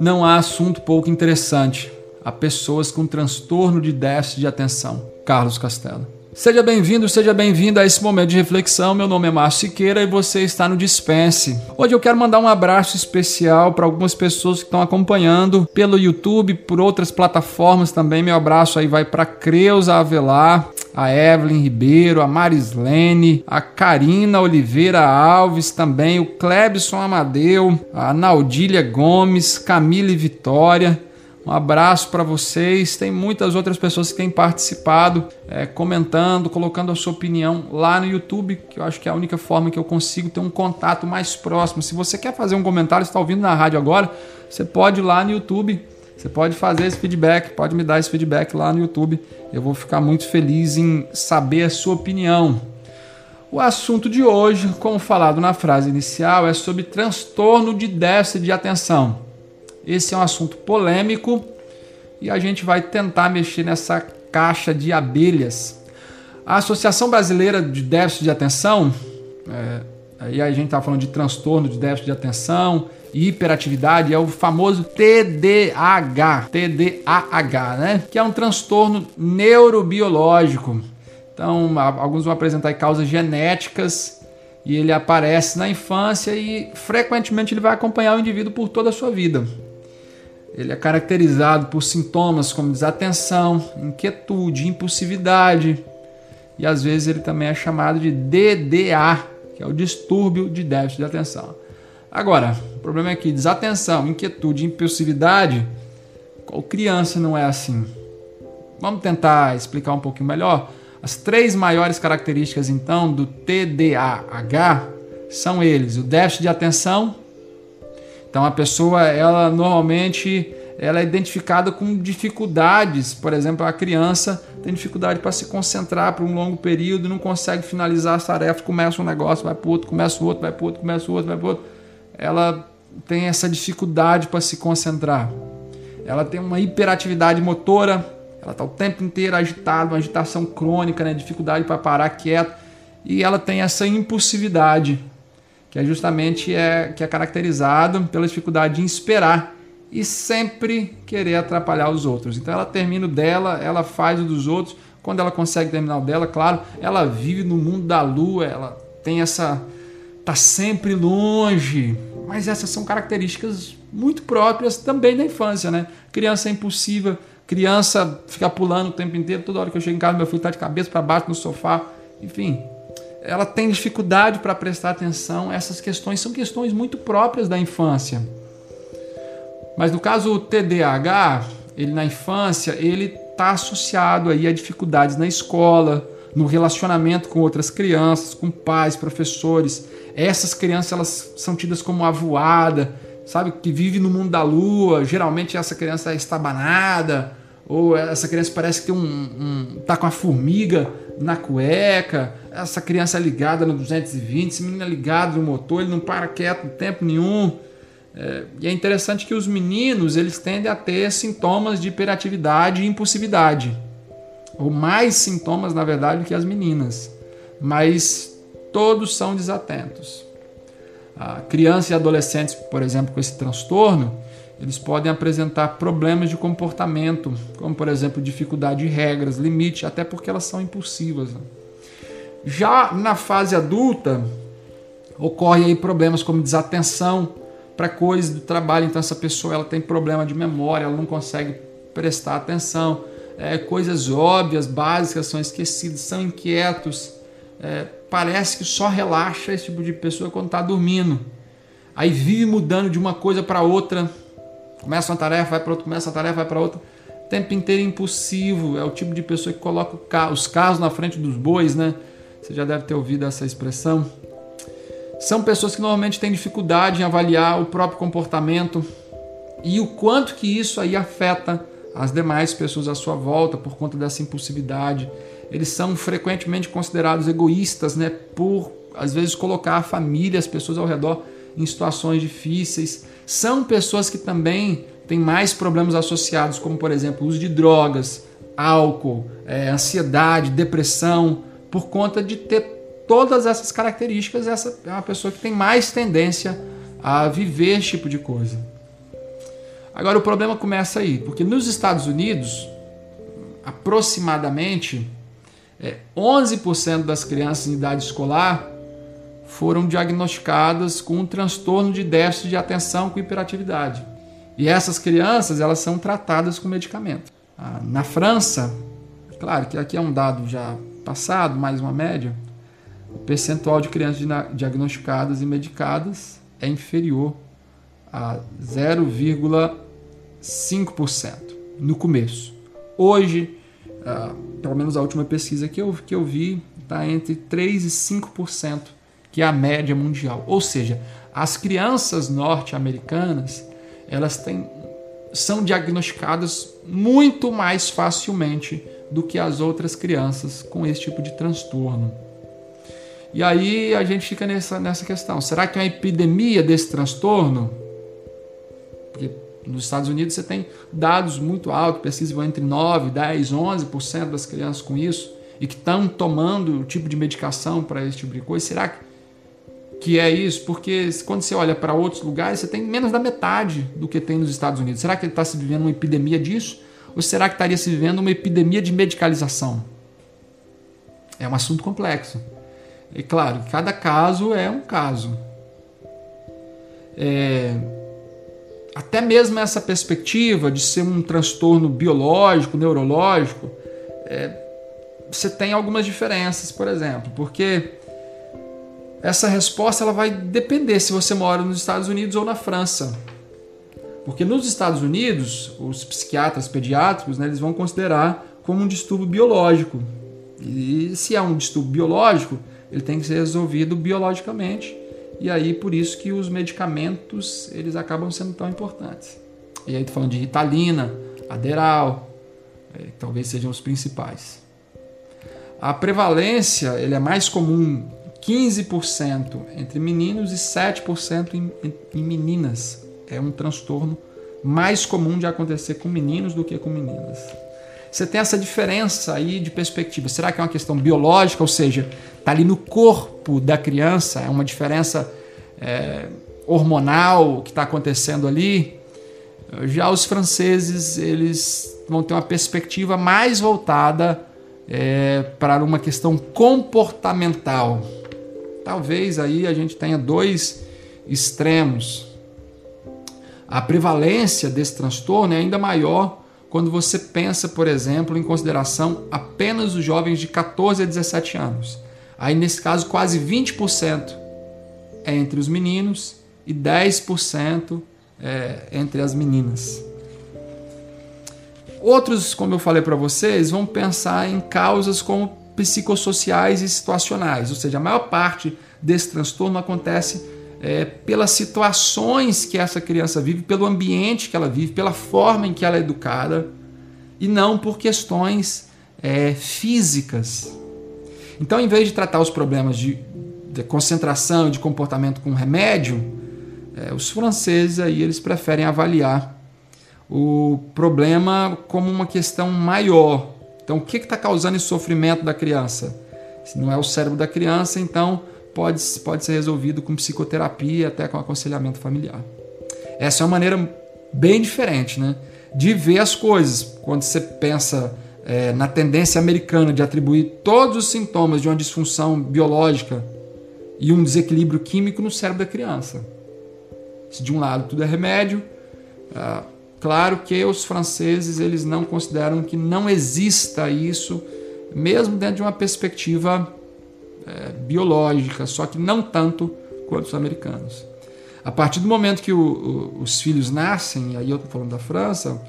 Não há assunto pouco interessante. Há pessoas com transtorno de déficit de atenção. Carlos Castelo. Seja bem-vindo, seja bem-vinda a esse momento de reflexão. Meu nome é Márcio Siqueira e você está no Dispense. Hoje eu quero mandar um abraço especial para algumas pessoas que estão acompanhando pelo YouTube, por outras plataformas também. Meu abraço aí vai para Creuza Avelar, a Evelyn Ribeiro, a Marislene, a Karina Oliveira Alves também, o Clebson Amadeu, a Naudília Gomes, Camille Vitória. Um abraço para vocês. Tem muitas outras pessoas que têm participado, é, comentando, colocando a sua opinião lá no YouTube, que eu acho que é a única forma que eu consigo ter um contato mais próximo. Se você quer fazer um comentário, está ouvindo na rádio agora, você pode ir lá no YouTube. Você pode fazer esse feedback, pode me dar esse feedback lá no YouTube. Eu vou ficar muito feliz em saber a sua opinião. O assunto de hoje, como falado na frase inicial, é sobre transtorno de déficit de atenção. Esse é um assunto polêmico e a gente vai tentar mexer nessa caixa de abelhas. A Associação Brasileira de Déficit de Atenção, é, aí a gente está falando de transtorno de déficit de atenção, hiperatividade, é o famoso TDAH, TDAH, né? Que é um transtorno neurobiológico. Então, alguns vão apresentar causas genéticas e ele aparece na infância e frequentemente ele vai acompanhar o indivíduo por toda a sua vida. Ele é caracterizado por sintomas como desatenção, inquietude, impulsividade e às vezes ele também é chamado de DDA, que é o distúrbio de déficit de atenção. Agora, o problema é que desatenção, inquietude, impulsividade, qual criança não é assim? Vamos tentar explicar um pouquinho melhor. As três maiores características então do TDAH são eles: o déficit de atenção, então a pessoa, ela normalmente ela é identificada com dificuldades, por exemplo, a criança tem dificuldade para se concentrar por um longo período, não consegue finalizar as tarefas, começa um negócio, vai para outro, começa o outro, vai para outro, começa o outro, vai para outro. Ela tem essa dificuldade para se concentrar. Ela tem uma hiperatividade motora, ela está o tempo inteiro agitada, uma agitação crônica, né? dificuldade para parar quieto, e ela tem essa impulsividade que é justamente é, que é caracterizado pela dificuldade em esperar e sempre querer atrapalhar os outros. Então ela termina o dela, ela faz o dos outros. Quando ela consegue terminar o dela, claro, ela vive no mundo da lua, ela tem essa tá sempre longe. Mas essas são características muito próprias também da infância, né? Criança é impulsiva, criança fica pulando o tempo inteiro, toda hora que eu chego em casa meu filho está de cabeça para baixo no sofá, enfim, ela tem dificuldade para prestar atenção. Essas questões são questões muito próprias da infância. Mas no caso o TDAH, ele na infância, ele está associado aí a dificuldades na escola, no relacionamento com outras crianças, com pais, professores. Essas crianças elas são tidas como avoada, sabe, que vive no mundo da lua. Geralmente essa criança é estabanada, ou essa criança parece que tem um, um tá com a formiga na cueca, essa criança é ligada no 220, esse menino é ligado no motor, ele não para quieto em tempo nenhum. É, e é interessante que os meninos eles tendem a ter sintomas de hiperatividade e impulsividade, ou mais sintomas na verdade do que as meninas, mas todos são desatentos. A criança e adolescentes, por exemplo, com esse transtorno, eles podem apresentar problemas de comportamento, como por exemplo dificuldade de regras, limite, até porque elas são impulsivas. Né? Já na fase adulta, ocorre aí problemas como desatenção para coisas do trabalho, então essa pessoa ela tem problema de memória, ela não consegue prestar atenção, é, coisas óbvias, básicas são esquecidas, são inquietos, é, parece que só relaxa esse tipo de pessoa quando está dormindo. Aí vive mudando de uma coisa para outra, Começa uma tarefa, vai para outra, começa a tarefa, vai para outra. O tempo inteiro impulsivo, é o tipo de pessoa que coloca os carros na frente dos bois, né? Você já deve ter ouvido essa expressão. São pessoas que normalmente têm dificuldade em avaliar o próprio comportamento e o quanto que isso aí afeta as demais pessoas à sua volta por conta dessa impulsividade. Eles são frequentemente considerados egoístas, né? Por às vezes colocar a família, as pessoas ao redor em situações difíceis. São pessoas que também têm mais problemas associados, como por exemplo uso de drogas, álcool, é, ansiedade, depressão, por conta de ter todas essas características, essa é uma pessoa que tem mais tendência a viver esse tipo de coisa. Agora o problema começa aí, porque nos Estados Unidos, aproximadamente é, 11% das crianças em idade escolar foram diagnosticadas com um transtorno de déficit de atenção com hiperatividade. E essas crianças elas são tratadas com medicamento. Ah, na França, claro que aqui é um dado já passado, mais uma média, o percentual de crianças diagnosticadas e medicadas é inferior a 0,5% no começo. Hoje, ah, pelo menos a última pesquisa que eu, que eu vi, está entre 3% e 5%, que é a média mundial. Ou seja, as crianças norte-americanas elas têm, são diagnosticadas muito mais facilmente do que as outras crianças com esse tipo de transtorno. E aí a gente fica nessa, nessa questão: será que é uma epidemia desse transtorno? Nos Estados Unidos você tem dados muito altos, pesquisas vão entre 9, 10, 11% das crianças com isso e que estão tomando o tipo de medicação para esse tipo de coisa. Será que, que é isso? Porque quando você olha para outros lugares, você tem menos da metade do que tem nos Estados Unidos. Será que está se vivendo uma epidemia disso? Ou será que estaria se vivendo uma epidemia de medicalização? É um assunto complexo. E claro, cada caso é um caso. É, até mesmo essa perspectiva de ser um transtorno biológico, neurológico, é, você tem algumas diferenças, por exemplo, porque essa resposta ela vai depender se você mora nos Estados Unidos ou na França. Porque nos Estados Unidos, os psiquiatras pediátricos né, eles vão considerar como um distúrbio biológico. E se é um distúrbio biológico, ele tem que ser resolvido biologicamente. E aí por isso que os medicamentos eles acabam sendo tão importantes. E aí tô falando de Ritalina, Aderal, é, talvez sejam os principais. A prevalência ele é mais comum 15% entre meninos e 7% em, em, em meninas. É um transtorno mais comum de acontecer com meninos do que com meninas. Você tem essa diferença aí de perspectiva. Será que é uma questão biológica, ou seja, está ali no corpo da criança, é uma diferença é, hormonal que está acontecendo ali? Já os franceses eles vão ter uma perspectiva mais voltada é, para uma questão comportamental. Talvez aí a gente tenha dois extremos. A prevalência desse transtorno é ainda maior quando você pensa, por exemplo, em consideração apenas os jovens de 14 a 17 anos. Aí, nesse caso, quase 20% é entre os meninos e 10% é entre as meninas. Outros, como eu falei para vocês, vão pensar em causas como psicossociais e situacionais, ou seja, a maior parte desse transtorno acontece é, pelas situações que essa criança vive, pelo ambiente que ela vive, pela forma em que ela é educada e não por questões é, físicas. Então, em vez de tratar os problemas de, de concentração e de comportamento com remédio, é, os franceses aí eles preferem avaliar o problema como uma questão maior. Então, o que está causando esse sofrimento da criança? Se não é o cérebro da criança, então pode, pode ser resolvido com psicoterapia, até com aconselhamento familiar. Essa é uma maneira bem diferente né, de ver as coisas. Quando você pensa é, na tendência americana de atribuir todos os sintomas de uma disfunção biológica e um desequilíbrio químico no cérebro da criança. Se de um lado tudo é remédio, é, claro que os franceses eles não consideram que não exista isso, mesmo dentro de uma perspectiva é, biológica, só que não tanto quanto os americanos. A partir do momento que o, o, os filhos nascem, aí eu estou falando da França,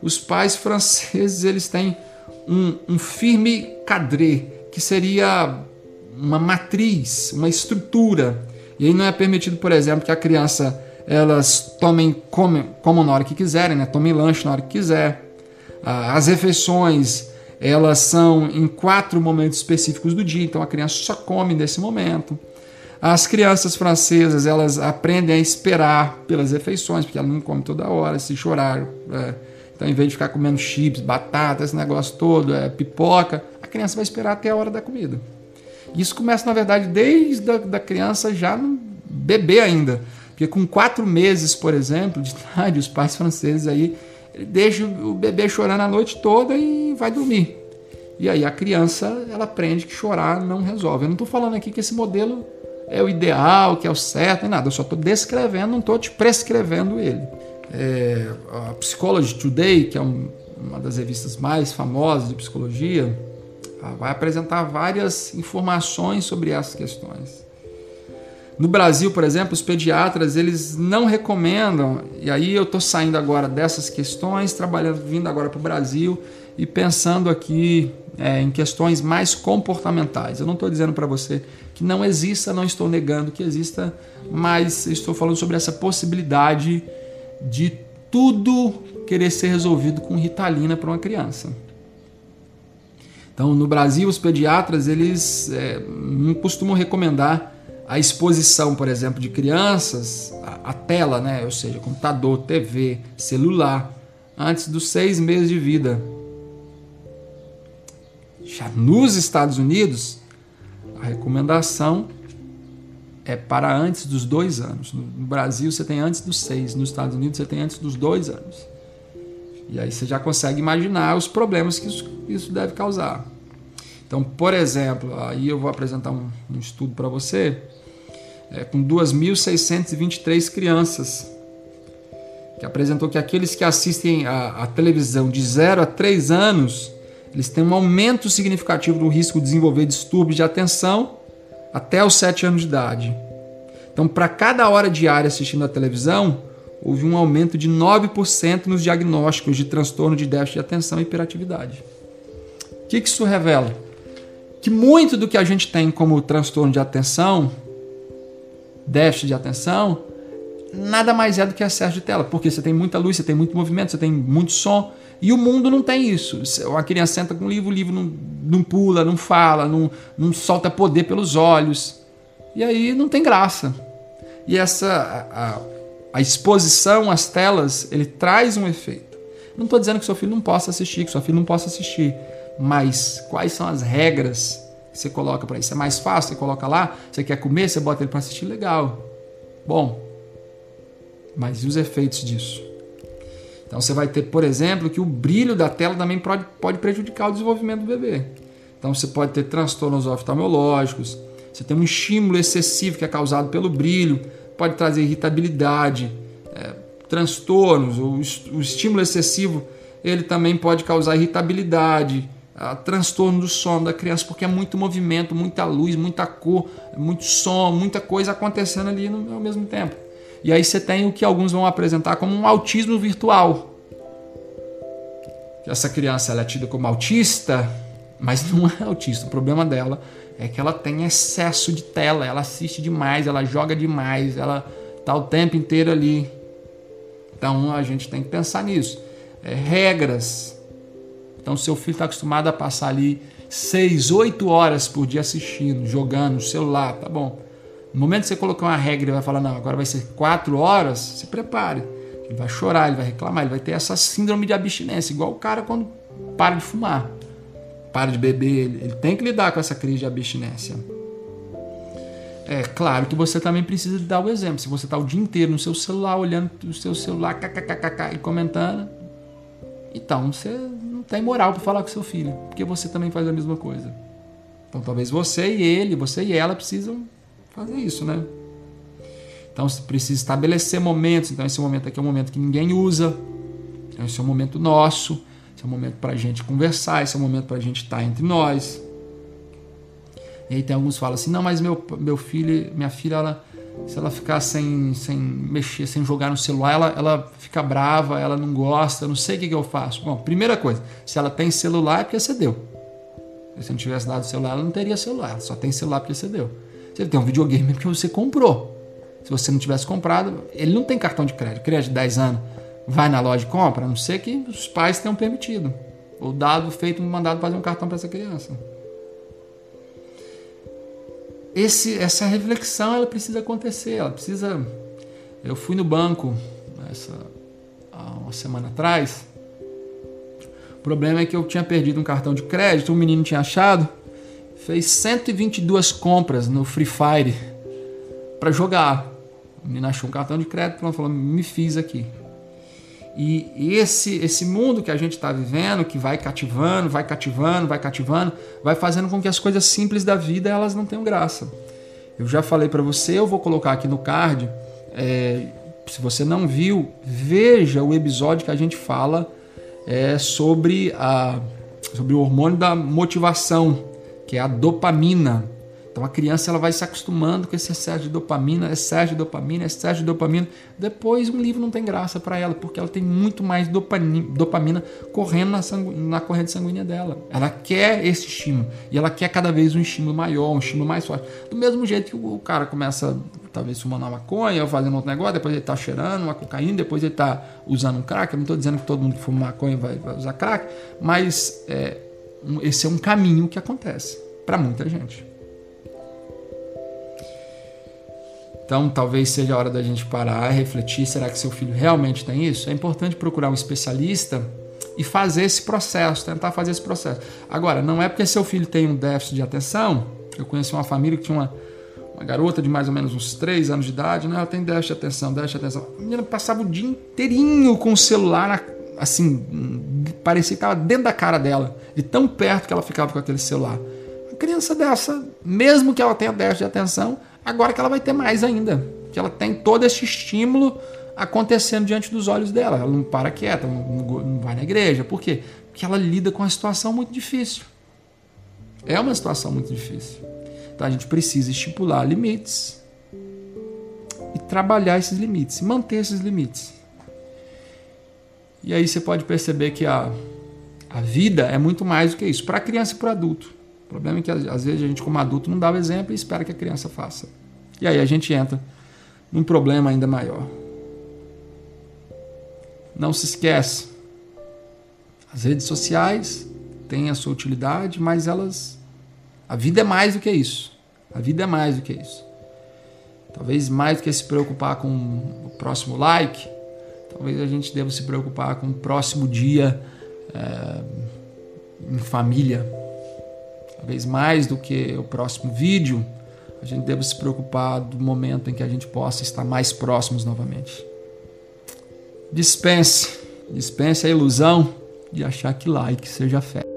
os pais franceses eles têm um, um firme cadré, que seria uma matriz, uma estrutura. E aí não é permitido, por exemplo, que a criança elas tomem comem, comam na hora que quiserem, né? tomem lanche na hora que quiser. Ah, as refeições elas são em quatro momentos específicos do dia, então a criança só come nesse momento. As crianças francesas elas aprendem a esperar pelas refeições, porque ela não come toda hora, se chorar. É, então, em vez de ficar comendo chips, batata, esse negócio todo, é, pipoca, a criança vai esperar até a hora da comida. Isso começa, na verdade, desde a da criança já no bebê ainda. Porque com quatro meses, por exemplo, de idade, os pais franceses aí deixam o bebê chorando a noite toda e vai dormir. E aí a criança ela aprende que chorar não resolve. Eu não estou falando aqui que esse modelo é o ideal, que é o certo, nem nada. Eu só estou descrevendo, não estou te prescrevendo ele. É, a Psychology Today, que é um, uma das revistas mais famosas de psicologia, vai apresentar várias informações sobre essas questões. No Brasil, por exemplo, os pediatras eles não recomendam, e aí eu estou saindo agora dessas questões, trabalhando, vindo agora para o Brasil e pensando aqui é, em questões mais comportamentais. Eu não estou dizendo para você que não exista, não estou negando que exista, mas estou falando sobre essa possibilidade de tudo querer ser resolvido com ritalina para uma criança. Então, no Brasil, os pediatras eles é, não costumam recomendar a exposição, por exemplo, de crianças à tela, né? ou seja, computador, TV, celular, antes dos seis meses de vida. Já nos Estados Unidos, a recomendação é para antes dos dois anos. No Brasil você tem antes dos seis, nos Estados Unidos você tem antes dos dois anos. E aí você já consegue imaginar os problemas que isso, deve causar. Então, por exemplo, aí eu vou apresentar um, um estudo para você é, com 2.623 crianças que apresentou que aqueles que assistem a televisão de 0 a 3 anos eles têm um aumento significativo do risco de desenvolver distúrbios de atenção até os 7 anos de idade. Então, para cada hora diária assistindo a televisão, houve um aumento de 9% nos diagnósticos de transtorno de déficit de atenção e hiperatividade. O que isso revela? Que muito do que a gente tem como transtorno de atenção, déficit de atenção, nada mais é do que excesso de tela, porque você tem muita luz, você tem muito movimento, você tem muito som, e o mundo não tem isso. Uma criança senta com um livro, o livro não, não pula, não fala, não, não solta poder pelos olhos. E aí não tem graça. E essa a, a exposição às telas, ele traz um efeito. Não estou dizendo que seu filho não possa assistir, que seu filho não possa assistir. Mas quais são as regras você coloca para isso? É mais fácil, você coloca lá, você quer comer, você bota ele para assistir, legal. Bom, mas e os efeitos disso? Então você vai ter, por exemplo, que o brilho da tela também pode, pode prejudicar o desenvolvimento do bebê. Então você pode ter transtornos oftalmológicos, você tem um estímulo excessivo que é causado pelo brilho, pode trazer irritabilidade, é, transtornos, o, o, estímulo excessivo ele também pode causar irritabilidade, a, transtorno do sono da criança, porque é muito movimento, muita luz, muita cor, muito som, muita coisa acontecendo ali no, ao mesmo tempo. E aí você tem o que alguns vão apresentar como um autismo virtual. Essa criança ela é tida como autista, mas não é autista. O problema dela é que ela tem excesso de tela, ela assiste demais, ela joga demais, ela está o tempo inteiro ali. Então a gente tem que pensar nisso. É, regras. Então, seu filho está acostumado a passar ali 6, 8 horas por dia assistindo, jogando celular, tá bom. No momento que você colocar uma regra e vai falar, não, agora vai ser quatro horas, se prepare. Ele vai chorar, ele vai reclamar, ele vai ter essa síndrome de abstinência, igual o cara quando para de fumar, para de beber, ele tem que lidar com essa crise de abstinência. É claro que você também precisa dar o exemplo. Se você está o dia inteiro no seu celular, olhando o seu celular, kkkk, e comentando, então você não tem moral para falar com seu filho, porque você também faz a mesma coisa. Então talvez você e ele, você e ela precisam fazer isso, né? Então você precisa estabelecer momentos. Então esse momento aqui é um momento que ninguém usa. Então, esse é um momento nosso. Esse é um momento para a gente conversar. Esse é um momento para a gente estar tá entre nós. E aí tem alguns que falam assim, não, mas meu, meu filho, minha filha, ela, se ela ficar sem, sem mexer, sem jogar no celular, ela, ela fica brava, ela não gosta, não sei o que, que eu faço. Bom, primeira coisa, se ela tem celular é porque você deu. Se não tivesse dado celular, ela não teria celular. Ela só tem celular porque você deu. Se ele tem um videogame é porque você comprou. Se você não tivesse comprado, ele não tem cartão de crédito. Crédito de 10 anos, vai na loja e compra, a não ser que os pais tenham permitido. Ou dado, feito, mandado fazer um cartão para essa criança. Esse, essa reflexão ela precisa acontecer, ela precisa. Eu fui no banco essa, há uma semana atrás. O problema é que eu tinha perdido um cartão de crédito, um menino tinha achado fez 122 compras no Free Fire para jogar. A menina achou um cartão de crédito e falou: me fiz aqui. E esse, esse mundo que a gente está vivendo, que vai cativando, vai cativando, vai cativando, vai fazendo com que as coisas simples da vida elas não tenham graça. Eu já falei para você, eu vou colocar aqui no card. É, se você não viu, veja o episódio que a gente fala é, sobre, a, sobre o hormônio da motivação, que é a dopamina. Então a criança ela vai se acostumando com esse excesso de dopamina, excesso de dopamina, excesso de dopamina. Depois um livro não tem graça para ela, porque ela tem muito mais dopamina, dopamina correndo na, na corrente sanguínea dela. Ela quer esse estímulo e ela quer cada vez um estímulo maior, um estímulo mais forte. Do mesmo jeito que o cara começa talvez fumando uma maconha ou fazendo outro negócio, depois ele está cheirando uma cocaína, depois ele está usando um crack. Eu não estou dizendo que todo mundo que fuma maconha vai, vai usar crack, mas é, esse é um caminho que acontece para muita gente. Então, talvez seja a hora da gente parar e refletir: será que seu filho realmente tem isso? É importante procurar um especialista e fazer esse processo, tentar fazer esse processo. Agora, não é porque seu filho tem um déficit de atenção. Eu conheci uma família que tinha uma, uma garota de mais ou menos uns 3 anos de idade, né? ela tem déficit de atenção, déficit de atenção. A menina passava o dia inteirinho com o celular, assim, parecia que estava dentro da cara dela, de tão perto que ela ficava com aquele celular. Uma criança dessa, mesmo que ela tenha déficit de atenção, agora que ela vai ter mais ainda. Que ela tem todo esse estímulo acontecendo diante dos olhos dela. Ela não para quieta, não vai na igreja. Por quê? Porque ela lida com uma situação muito difícil. É uma situação muito difícil. Então a gente precisa estipular limites e trabalhar esses limites, manter esses limites. E aí você pode perceber que a, a vida é muito mais do que isso, para criança e para adulto. Problema é que às vezes a gente, como adulto, não dá o exemplo e espera que a criança faça. E aí a gente entra num problema ainda maior. Não se esquece, as redes sociais têm a sua utilidade, mas elas. A vida é mais do que isso. A vida é mais do que isso. Talvez mais do que se preocupar com o próximo like, talvez a gente deva se preocupar com o próximo dia é, em família, talvez mais do que o próximo vídeo, a gente deve se preocupar do momento em que a gente possa estar mais próximos novamente. Dispense, dispense a ilusão de achar que like seja fé.